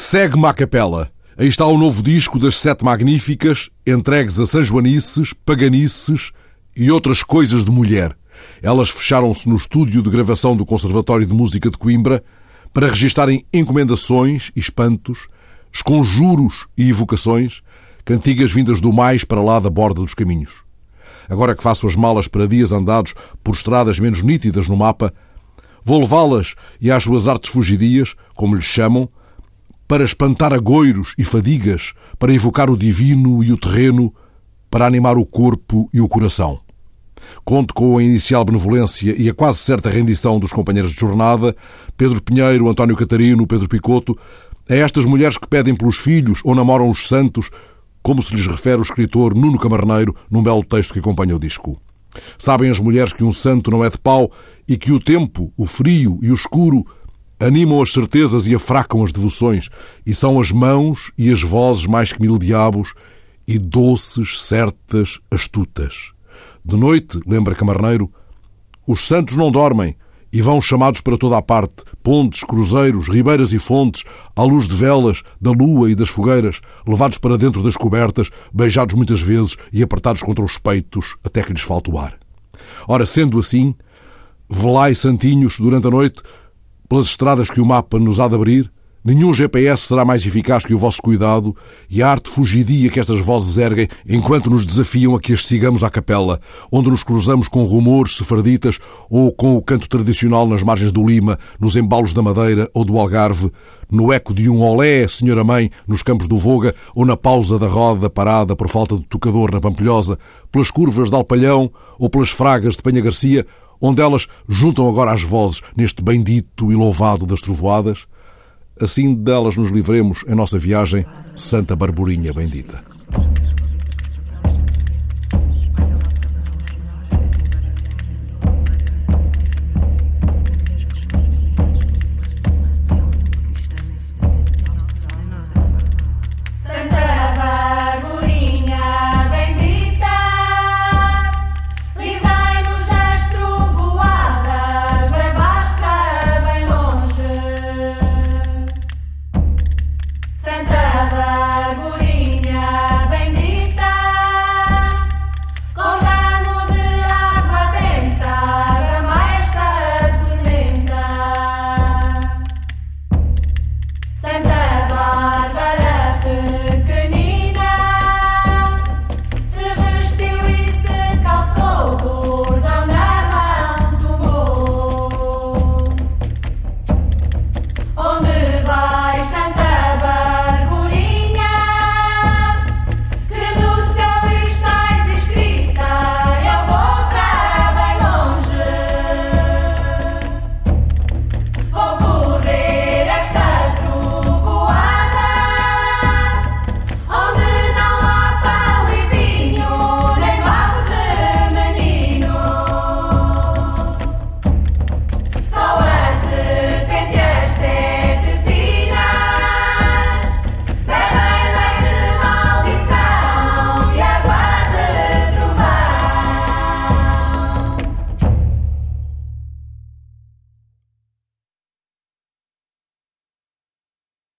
Segue-me à capela. Aí está o novo disco das Sete Magníficas, entregues a Sanjoanices, Paganices e outras coisas de mulher. Elas fecharam-se no estúdio de gravação do Conservatório de Música de Coimbra para registarem encomendações e espantos, esconjuros e evocações, cantigas vindas do mais para lá da borda dos caminhos. Agora que faço as malas para dias andados por estradas menos nítidas no mapa, vou levá-las e às suas artes fugidias, como lhes chamam, para espantar agoiros e fadigas, para evocar o divino e o terreno, para animar o corpo e o coração. Conto com a inicial benevolência e a quase certa rendição dos companheiros de jornada, Pedro Pinheiro, António Catarino, Pedro Picoto, a estas mulheres que pedem pelos filhos ou namoram os santos, como se lhes refere o escritor Nuno Camarneiro num belo texto que acompanha o disco. Sabem as mulheres que um santo não é de pau e que o tempo, o frio e o escuro animam as certezas e afracam as devoções, e são as mãos e as vozes mais que mil diabos, e doces, certas, astutas. De noite, lembra Camarneiro, os santos não dormem e vão chamados para toda a parte, pontes, cruzeiros, ribeiras e fontes, à luz de velas, da lua e das fogueiras, levados para dentro das cobertas, beijados muitas vezes e apertados contra os peitos até que lhes falte o ar. Ora, sendo assim, velai santinhos durante a noite, pelas estradas que o mapa nos há de abrir, nenhum GPS será mais eficaz que o vosso cuidado e a arte fugidia que estas vozes erguem enquanto nos desafiam a que as sigamos à capela, onde nos cruzamos com rumores sefarditas ou com o canto tradicional nas margens do Lima, nos embalos da Madeira ou do Algarve, no eco de um olé, senhora mãe, nos campos do Voga ou na pausa da roda parada por falta de tocador na Pampilhosa, pelas curvas de Alpalhão ou pelas fragas de Penha Garcia onde elas juntam agora as vozes neste bendito e louvado das trovoadas, assim delas nos livremos em nossa viagem, Santa Barburinha bendita.